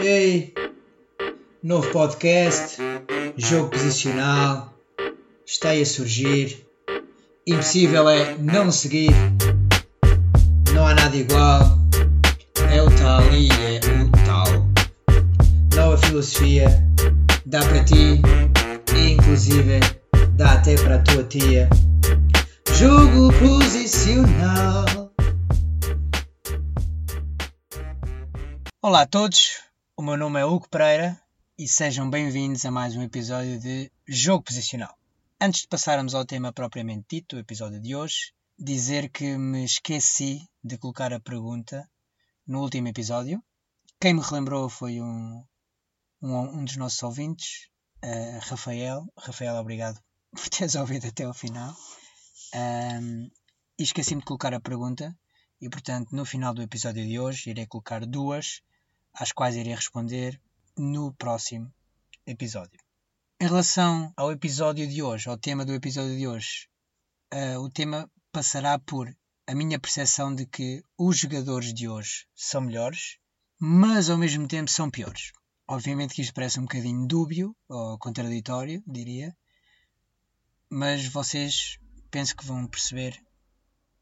Ei, novo podcast, jogo posicional, está aí a surgir. Impossível é não seguir, não há nada igual. É o tal e é o tal. Nova filosofia, dá para ti e inclusive dá até para a tua tia. Jogo posicional. Olá a todos, o meu nome é Hugo Pereira e sejam bem-vindos a mais um episódio de Jogo Posicional. Antes de passarmos ao tema propriamente dito, o episódio de hoje, dizer que me esqueci de colocar a pergunta no último episódio. Quem me relembrou foi um, um, um dos nossos ouvintes, uh, Rafael. Rafael, obrigado por teres ouvido até ao final. Um, e esqueci-me de colocar a pergunta e, portanto, no final do episódio de hoje irei colocar duas às quais irei responder no próximo episódio. Em relação ao episódio de hoje, ao tema do episódio de hoje, uh, o tema passará por a minha percepção de que os jogadores de hoje são melhores, mas ao mesmo tempo são piores. Obviamente que isto parece um bocadinho dúbio ou contraditório, diria, mas vocês penso que vão perceber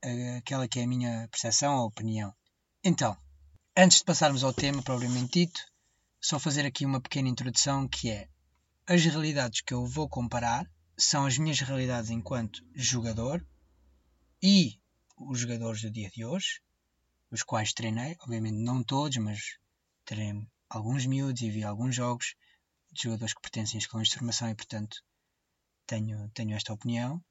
uh, aquela que é a minha percepção ou opinião. Então, Antes de passarmos ao tema propriamente dito, só fazer aqui uma pequena introdução que é as realidades que eu vou comparar são as minhas realidades enquanto jogador e os jogadores do dia de hoje, os quais treinei, obviamente não todos, mas treinei alguns miúdos e vi alguns jogos de jogadores que pertencem a escolas de formação e portanto tenho, tenho esta opinião.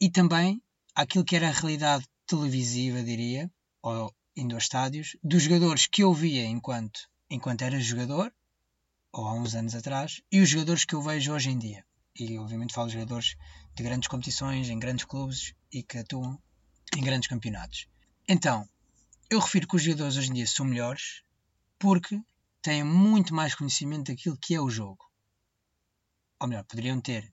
E também aquilo que era a realidade televisiva, diria, ou indo aos estádios, dos jogadores que eu via enquanto, enquanto era jogador, ou há uns anos atrás, e os jogadores que eu vejo hoje em dia. E obviamente falo de jogadores de grandes competições, em grandes clubes e que atuam em grandes campeonatos. Então, eu refiro que os jogadores hoje em dia são melhores porque têm muito mais conhecimento daquilo que é o jogo. Ou melhor, poderiam ter,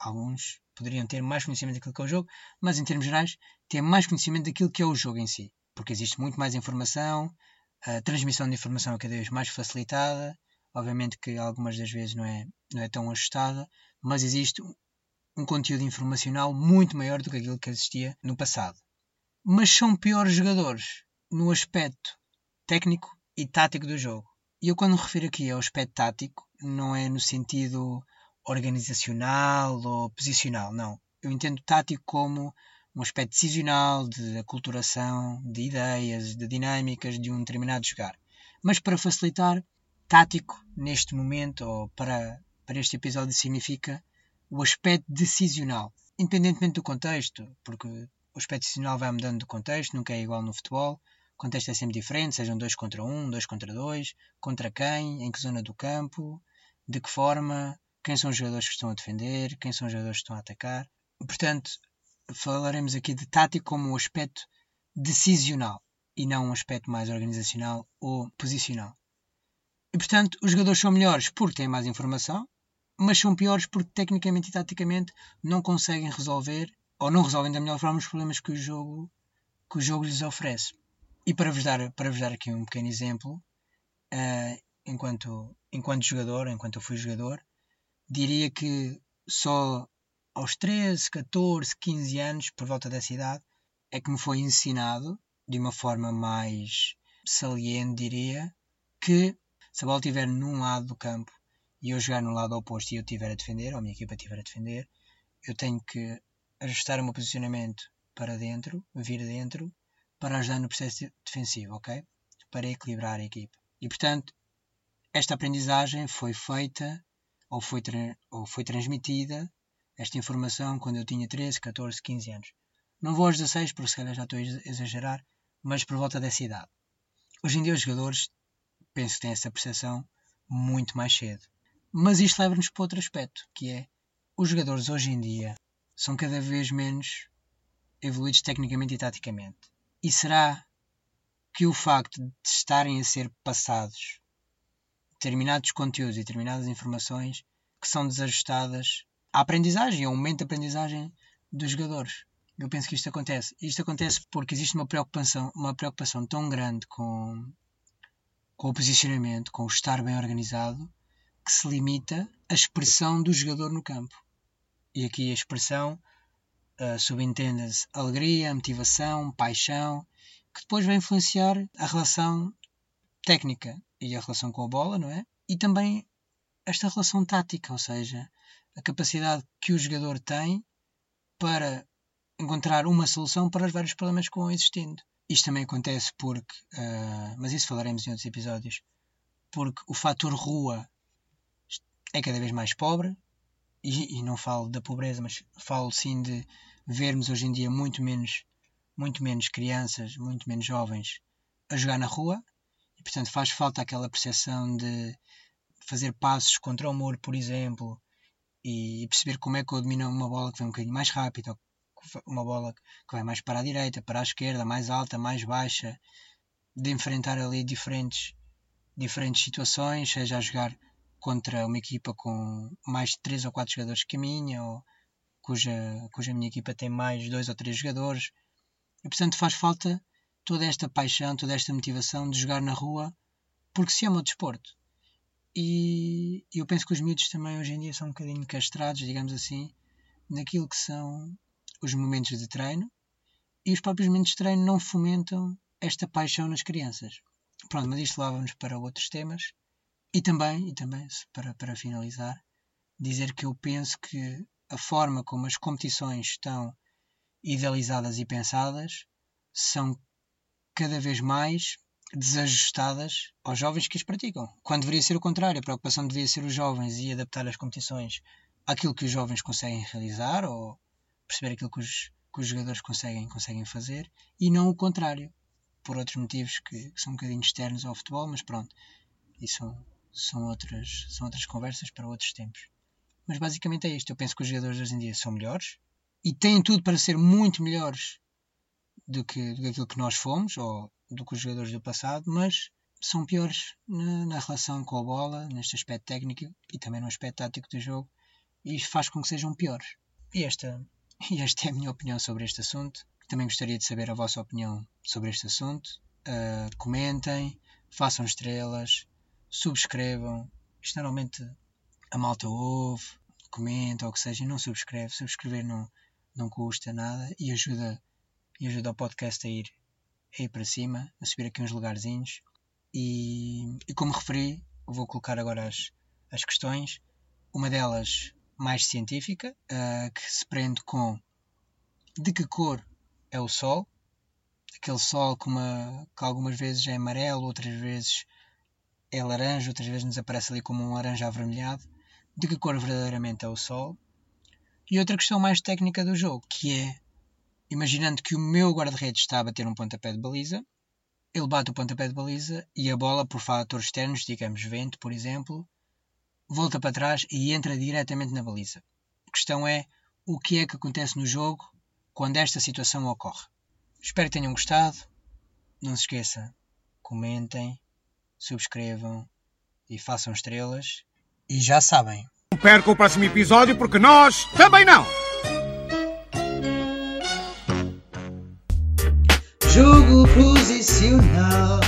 alguns poderiam ter mais conhecimento daquilo que é o jogo, mas em termos gerais, têm mais conhecimento daquilo que é o jogo em si porque existe muito mais informação, a transmissão de informação é cada vez mais facilitada, obviamente que algumas das vezes não é, não é tão ajustada, mas existe um conteúdo informacional muito maior do que aquilo que existia no passado. Mas são piores jogadores no aspecto técnico e tático do jogo. E eu quando me refiro aqui ao aspecto tático, não é no sentido organizacional ou posicional, não. Eu entendo tático como um aspecto decisional, de aculturação, de ideias, de dinâmicas de um determinado jogar. Mas para facilitar, tático neste momento, ou para, para este episódio, significa o aspecto decisional, independentemente do contexto, porque o aspecto decisional vai mudando do contexto, nunca é igual no futebol. O contexto é sempre diferente, sejam dois contra um, dois contra dois, contra quem, em que zona do campo, de que forma, quem são os jogadores que estão a defender, quem são os jogadores que estão a atacar. Portanto, falaremos aqui de tático como um aspecto decisional e não um aspecto mais organizacional ou posicional. E portanto, os jogadores são melhores porque têm mais informação, mas são piores porque tecnicamente e taticamente não conseguem resolver ou não resolvem da melhor forma os problemas que o jogo, que o jogo lhes oferece. E para vos dar, para vos dar aqui um pequeno exemplo, uh, enquanto, enquanto jogador, enquanto eu fui jogador, diria que só aos 13, 14, 15 anos, por volta dessa idade, é que me foi ensinado, de uma forma mais saliente, diria, que se a bola estiver num lado do campo e eu jogar no lado oposto e eu estiver a defender, ou a minha equipa estiver a defender, eu tenho que ajustar o meu posicionamento para dentro, vir dentro, para ajudar no processo defensivo, ok? Para equilibrar a equipa. E portanto, esta aprendizagem foi feita ou foi, ou foi transmitida esta informação quando eu tinha 13, 14, 15 anos. Não vou aos 16, porque se calhar já estou a exagerar, mas por volta dessa idade. Hoje em dia os jogadores penso que têm essa percepção muito mais cedo. Mas isto leva-nos para outro aspecto, que é os jogadores hoje em dia são cada vez menos evoluídos tecnicamente e taticamente. E será que o facto de estarem a ser passados determinados conteúdos e determinadas informações que são desajustadas a aprendizagem, é um momento de aprendizagem dos jogadores. Eu penso que isto acontece. Isto acontece porque existe uma preocupação, uma preocupação tão grande com, com o posicionamento, com o estar bem organizado, que se limita à expressão do jogador no campo. E aqui a expressão uh, subentende-se alegria, motivação, paixão, que depois vai influenciar a relação técnica e a relação com a bola, não é? E também esta relação tática, ou seja, a capacidade que o jogador tem para encontrar uma solução para os vários problemas que vão existindo. Isto também acontece porque, uh, mas isso falaremos em outros episódios, porque o fator rua é cada vez mais pobre, e, e, não falo da pobreza, mas falo sim de vermos hoje em dia muito menos, muito menos crianças, muito menos jovens a jogar na rua, e portanto faz falta aquela percepção de fazer passos contra o muro, por exemplo, e perceber como é que eu domino uma bola que vem um bocadinho mais rápido, uma bola que vai mais para a direita, para a esquerda, mais alta, mais baixa, de enfrentar ali diferentes, diferentes situações, seja a jogar contra uma equipa com mais de 3 ou 4 jogadores que a minha, ou cuja, cuja minha equipa tem mais 2 ou 3 jogadores. E portanto faz falta toda esta paixão, toda esta motivação de jogar na rua porque se ama o desporto. E eu penso que os miúdos também hoje em dia são um bocadinho castrados, digamos assim, naquilo que são os momentos de treino e os próprios momentos de treino não fomentam esta paixão nas crianças. Pronto, mas isto leva-nos para outros temas e também, e também para, para finalizar, dizer que eu penso que a forma como as competições estão idealizadas e pensadas são cada vez mais desajustadas aos jovens que as praticam. Quando deveria ser o contrário, a preocupação deveria ser os jovens e adaptar as competições àquilo que os jovens conseguem realizar ou perceber aquilo que os, que os jogadores conseguem, conseguem fazer e não o contrário, por outros motivos que, que são um bocadinho externos ao futebol, mas pronto, isso são, são, outras, são outras conversas para outros tempos. Mas basicamente é isto. Eu penso que os jogadores hoje em dia são melhores e têm tudo para ser muito melhores do que, do que aquilo que nós fomos ou do que os jogadores do passado, mas são piores na, na, relação com a bola, neste aspecto técnico e também no aspecto tático do jogo, e faz com que sejam piores. E esta e esta é a minha opinião sobre este assunto. Também gostaria de saber a vossa opinião sobre este assunto. Uh, comentem, façam estrelas, subscrevam. Isto normalmente a malta ouve, comenta ou o que seja e não subscreve. Subscrever não, não custa nada e ajuda, e ajuda o podcast a ir, a ir para cima, a subir aqui uns lugarzinhos. E, e como referi, vou colocar agora as, as questões. Uma delas mais científica, uh, que se prende com de que cor é o Sol, aquele Sol que, uma, que algumas vezes é amarelo, outras vezes é laranja, outras vezes nos aparece ali como um laranja avermelhado, de que cor verdadeiramente é o Sol. E outra questão mais técnica do jogo, que é, imaginando que o meu guarda-redes está a bater um pontapé de baliza, ele bate o pontapé de baliza e a bola, por fatores externos, digamos vento, por exemplo, volta para trás e entra diretamente na baliza. A questão é o que é que acontece no jogo quando esta situação ocorre. Espero que tenham gostado. Não se esqueça, comentem, subscrevam e façam estrelas. E já sabem. Não perca o próximo episódio porque nós também não! Posicional.